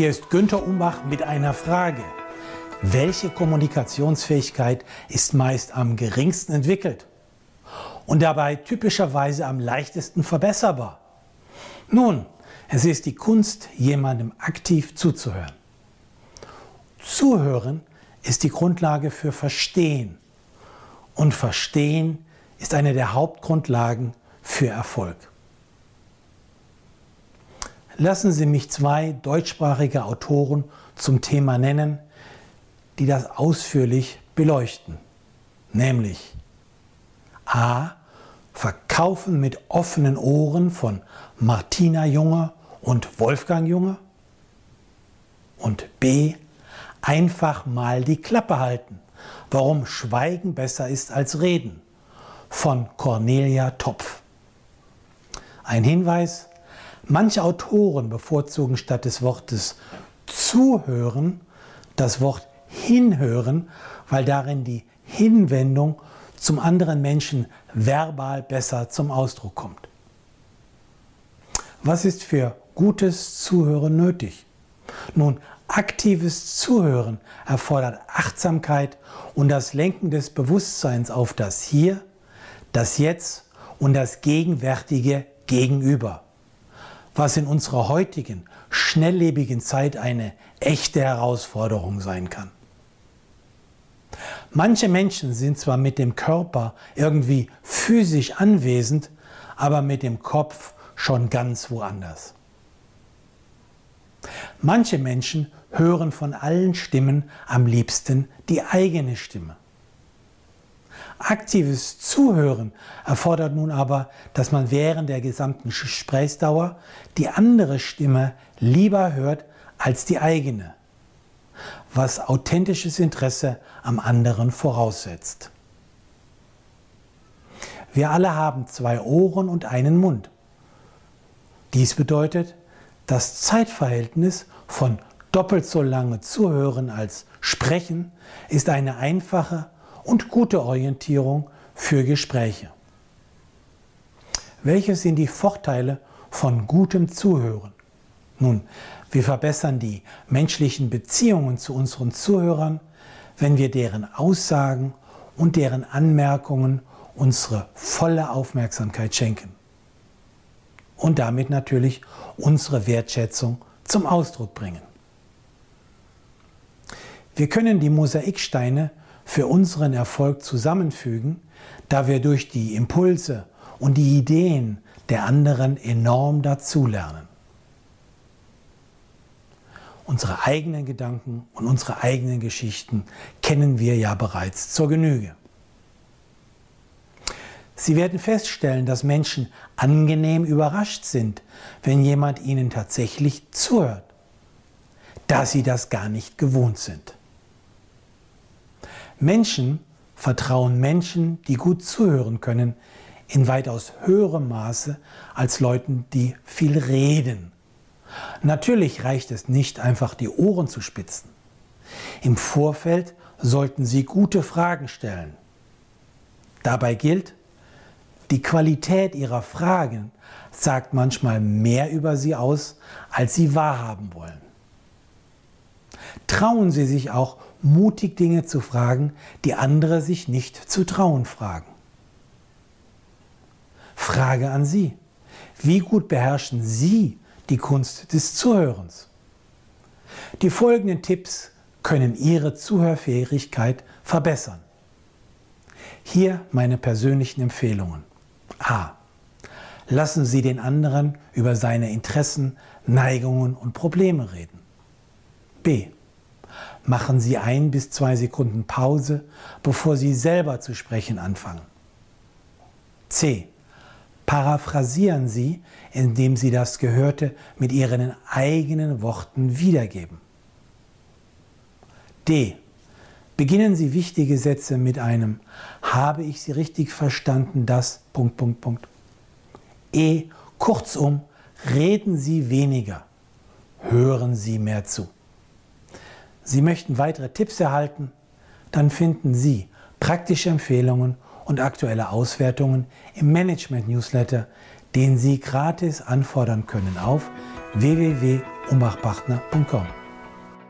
Hier ist Günther Umbach mit einer Frage. Welche Kommunikationsfähigkeit ist meist am geringsten entwickelt und dabei typischerweise am leichtesten verbesserbar? Nun, es ist die Kunst, jemandem aktiv zuzuhören. Zuhören ist die Grundlage für Verstehen und Verstehen ist eine der Hauptgrundlagen für Erfolg. Lassen Sie mich zwei deutschsprachige Autoren zum Thema nennen, die das ausführlich beleuchten. Nämlich A. Verkaufen mit offenen Ohren von Martina Junge und Wolfgang Junge. Und B. Einfach mal die Klappe halten. Warum Schweigen besser ist als Reden. Von Cornelia Topf. Ein Hinweis, Manche Autoren bevorzugen statt des Wortes zuhören das Wort hinhören, weil darin die Hinwendung zum anderen Menschen verbal besser zum Ausdruck kommt. Was ist für gutes Zuhören nötig? Nun, aktives Zuhören erfordert Achtsamkeit und das Lenken des Bewusstseins auf das Hier, das Jetzt und das gegenwärtige Gegenüber was in unserer heutigen, schnelllebigen Zeit eine echte Herausforderung sein kann. Manche Menschen sind zwar mit dem Körper irgendwie physisch anwesend, aber mit dem Kopf schon ganz woanders. Manche Menschen hören von allen Stimmen am liebsten die eigene Stimme. Aktives Zuhören erfordert nun aber, dass man während der gesamten Gesprächsdauer die andere Stimme lieber hört als die eigene, was authentisches Interesse am anderen voraussetzt. Wir alle haben zwei Ohren und einen Mund. Dies bedeutet, das Zeitverhältnis von doppelt so lange Zuhören als Sprechen ist eine einfache und gute Orientierung für Gespräche. Welche sind die Vorteile von gutem Zuhören? Nun, wir verbessern die menschlichen Beziehungen zu unseren Zuhörern, wenn wir deren Aussagen und deren Anmerkungen unsere volle Aufmerksamkeit schenken. Und damit natürlich unsere Wertschätzung zum Ausdruck bringen. Wir können die Mosaiksteine für unseren Erfolg zusammenfügen, da wir durch die Impulse und die Ideen der anderen enorm dazulernen. Unsere eigenen Gedanken und unsere eigenen Geschichten kennen wir ja bereits zur Genüge. Sie werden feststellen, dass Menschen angenehm überrascht sind, wenn jemand ihnen tatsächlich zuhört, da sie das gar nicht gewohnt sind. Menschen vertrauen Menschen, die gut zuhören können, in weitaus höherem Maße als Leuten, die viel reden. Natürlich reicht es nicht einfach die Ohren zu spitzen. Im Vorfeld sollten Sie gute Fragen stellen. Dabei gilt, die Qualität Ihrer Fragen sagt manchmal mehr über Sie aus, als Sie wahrhaben wollen. Trauen Sie sich auch mutig Dinge zu fragen, die andere sich nicht zu trauen fragen. Frage an Sie. Wie gut beherrschen Sie die Kunst des Zuhörens? Die folgenden Tipps können Ihre Zuhörfähigkeit verbessern. Hier meine persönlichen Empfehlungen. A. Lassen Sie den anderen über seine Interessen, Neigungen und Probleme reden. B. Machen Sie ein bis zwei Sekunden Pause, bevor Sie selber zu sprechen anfangen. C. Paraphrasieren Sie, indem Sie das Gehörte mit Ihren eigenen Worten wiedergeben. D. Beginnen Sie wichtige Sätze mit einem Habe ich Sie richtig verstanden, das Punkt, Punkt, Punkt. E. Kurzum, reden Sie weniger, hören Sie mehr zu. Sie möchten weitere Tipps erhalten? Dann finden Sie praktische Empfehlungen und aktuelle Auswertungen im Management Newsletter, den Sie gratis anfordern können auf umbachpartner.com.